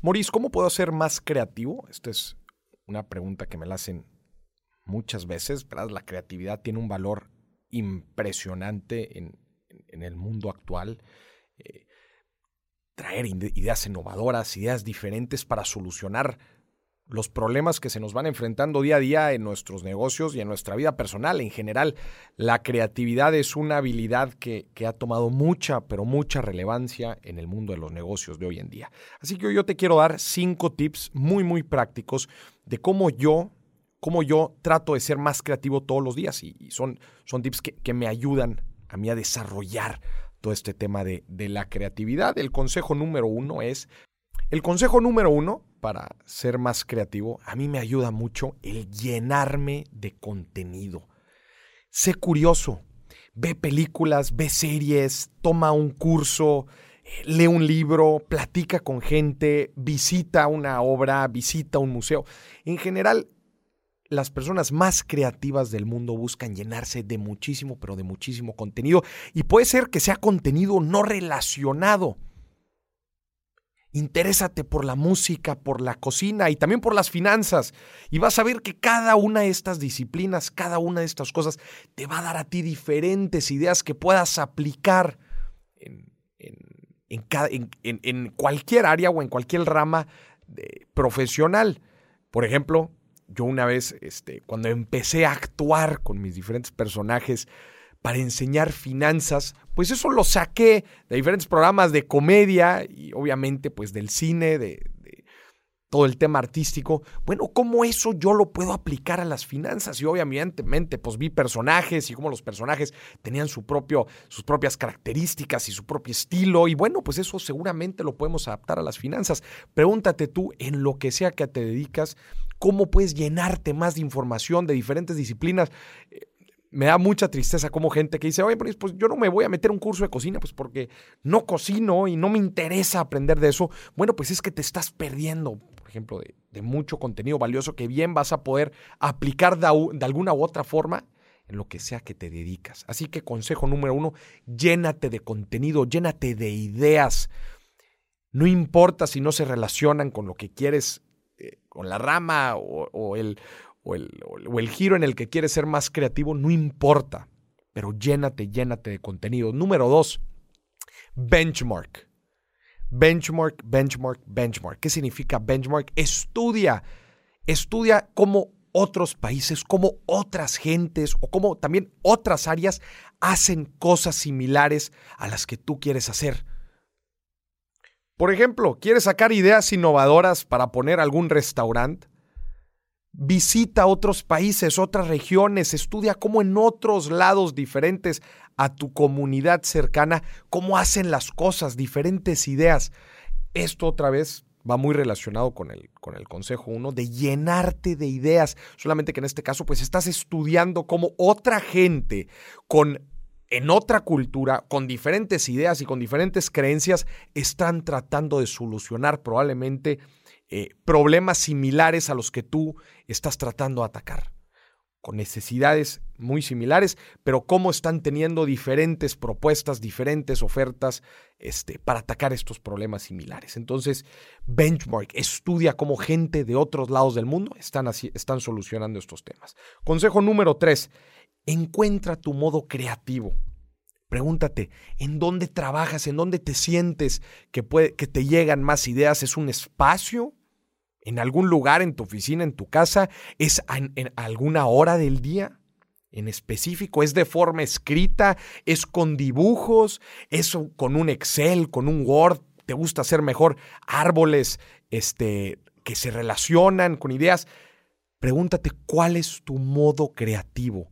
Maurice, ¿cómo puedo ser más creativo? Esta es una pregunta que me la hacen muchas veces, ¿verdad? La creatividad tiene un valor impresionante en, el mundo actual. Eh, traer ideas innovadoras, ideas diferentes para solucionar los problemas que se nos van enfrentando día a día en nuestros negocios y en nuestra vida personal. En general, la creatividad es una habilidad que, ha tomado mucha, pero mucha relevancia en el mundo de los negocios de hoy en día. Así que yo te quiero dar cinco tips muy, muy prácticos de cómo yo, cómo yo trato de ser más creativo todos los días. Y, son, son tips que, que me ayudan a mí a desarrollar todo este tema de, de, la creatividad. El consejo número uno es, el consejo número uno para ser más creativo, a mí me ayuda mucho el llenarme de contenido. Sé curioso, ve películas, ve series, toma un curso, eh, lee un libro, platica con gente, visita una obra, visita un museo. En general, las personas más creativas del mundo buscan llenarse de muchísimo, pero de muchísimo contenido. Y puede ser que sea contenido no relacionado Interésate por la música, por la cocina y también por las finanzas. Y vas a ver que cada una de estas disciplinas, cada una de estas cosas, te va a dar a ti diferentes ideas que puedas aplicar en, cualquier área o en cualquier rama profesional. Por ejemplo, yo una vez, este, cuando empecé a actuar con mis diferentes personajes, para enseñar finanzas, pues eso lo saqué de diferentes programas de comedia y obviamente pues del cine, de, todo el tema artístico. Bueno, ¿cómo eso yo lo puedo aplicar a las finanzas? Y obviamente pues vi personajes y cómo los personajes tenían su propio, sus propias características y su propio estilo. Y bueno, pues eso seguramente lo podemos adaptar a las finanzas. Pregúntate tú, en lo que sea que te dedicas, ¿cómo puedes llenarte más de información de diferentes disciplinas? Me da mucha tristeza como gente que dice, oye, pues yo no me voy a meter un curso de cocina, pues porque no cocino y no me interesa aprender de eso. Bueno, pues es que te estás perdiendo, por ejemplo, de, mucho contenido valioso que bien vas a poder aplicar de, alguna u otra forma en lo que sea que te dedicas. Así que consejo número uno, llénate de contenido, llénate de ideas. No importa si no se relacionan con lo que quieres, eh, con la rama o, el, o el, giro en el que quieres ser más creativo, no importa, pero llénate, llénate de contenido. Número dos, benchmark. Benchmark, benchmark, benchmark. ¿Qué significa benchmark? Estudia, estudia cómo otros países, cómo otras gentes o cómo también otras áreas hacen cosas similares a las que tú quieres hacer. Por ejemplo, ¿quieres sacar ideas innovadoras para poner algún restaurante? Visita otros países, otras regiones, estudia cómo en otros lados diferentes a tu comunidad cercana, cómo hacen las cosas, diferentes ideas. Esto otra vez va muy relacionado con el, con el consejo uno de llenarte de ideas, solamente que en este caso pues estás estudiando cómo otra gente con en otra cultura, con diferentes ideas y con diferentes creencias, están tratando de solucionar probablemente eh, problemas similares a los que tú estás tratando de atacar, con necesidades muy similares, pero cómo están teniendo diferentes propuestas, diferentes ofertas este, para atacar estos problemas similares. Entonces, benchmark, estudia cómo gente de otros lados del mundo están, así, están solucionando estos temas. Consejo número tres, encuentra tu modo creativo. Pregúntate, ¿en dónde trabajas? ¿En dónde te sientes que, puede, que te llegan más ideas? ¿Es un espacio en algún lugar, en tu oficina, en tu casa, es en, alguna hora del día en específico, es de forma escrita, es con dibujos, es con un Excel, con un Word, te gusta hacer mejor árboles este, que se relacionan con ideas. Pregúntate cuál es tu modo creativo.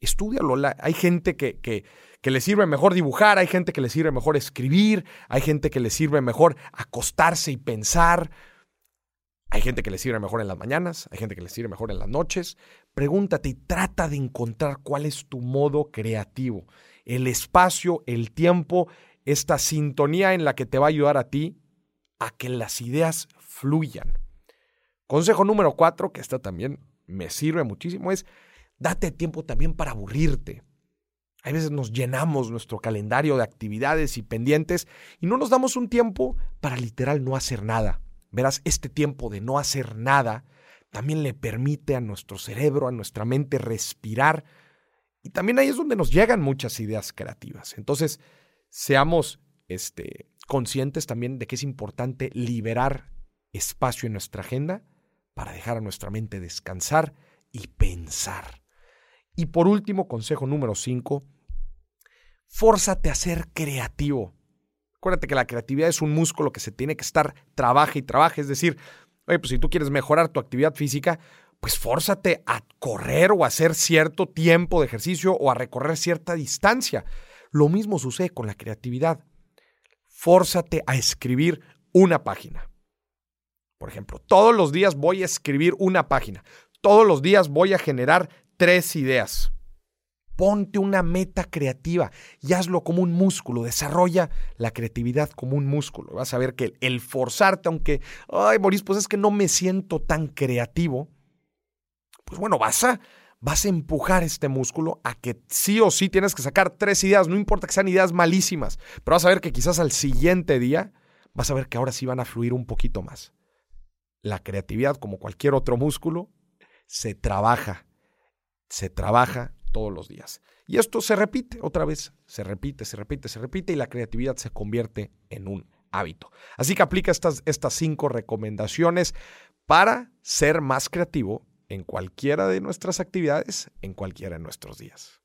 Estúdialo. Hay gente que, que, que le sirve mejor dibujar, hay gente que le sirve mejor escribir, hay gente que le sirve mejor acostarse y pensar. Hay gente que le sirve mejor en las mañanas, hay gente que le sirve mejor en las noches. Pregúntate y trata de encontrar cuál es tu modo creativo. El espacio, el tiempo, esta sintonía en la que te va a ayudar a ti a que las ideas fluyan. Consejo número cuatro, que esta también me sirve muchísimo, es date tiempo también para aburrirte. Hay veces nos llenamos nuestro calendario de actividades y pendientes y no nos damos un tiempo para literal no hacer nada Verás, este tiempo de no hacer nada también le permite a nuestro cerebro, a nuestra mente respirar. Y también ahí es donde nos llegan muchas ideas creativas. Entonces, seamos este, conscientes también de que es importante liberar espacio en nuestra agenda para dejar a nuestra mente descansar y pensar. Y por último, consejo número 5, fórzate a ser creativo. Acuérdate que la creatividad es un músculo que se tiene que estar trabaja y trabaja. Es decir, pues si tú quieres mejorar tu actividad física, pues fórzate a correr o a hacer cierto tiempo de ejercicio o a recorrer cierta distancia. Lo mismo sucede con la creatividad. Fórzate a escribir una página. Por ejemplo, todos los días voy a escribir una página. Todos los días voy a generar tres ideas. Ponte una meta creativa y hazlo como un músculo. Desarrolla la creatividad como un músculo. Vas a ver que el forzarte, aunque, ay, Boris, pues es que no me siento tan creativo, pues bueno, vas a, vas a empujar este músculo a que sí o sí tienes que sacar tres ideas. No importa que sean ideas malísimas, pero vas a ver que quizás al siguiente día vas a ver que ahora sí van a fluir un poquito más. La creatividad, como cualquier otro músculo, se trabaja. Se trabaja todos los días. Y esto se repite otra vez, se repite, se repite, se repite y la creatividad se convierte en un hábito. Así que aplica estas, estas cinco recomendaciones para ser más creativo en cualquiera de nuestras actividades, en cualquiera de nuestros días.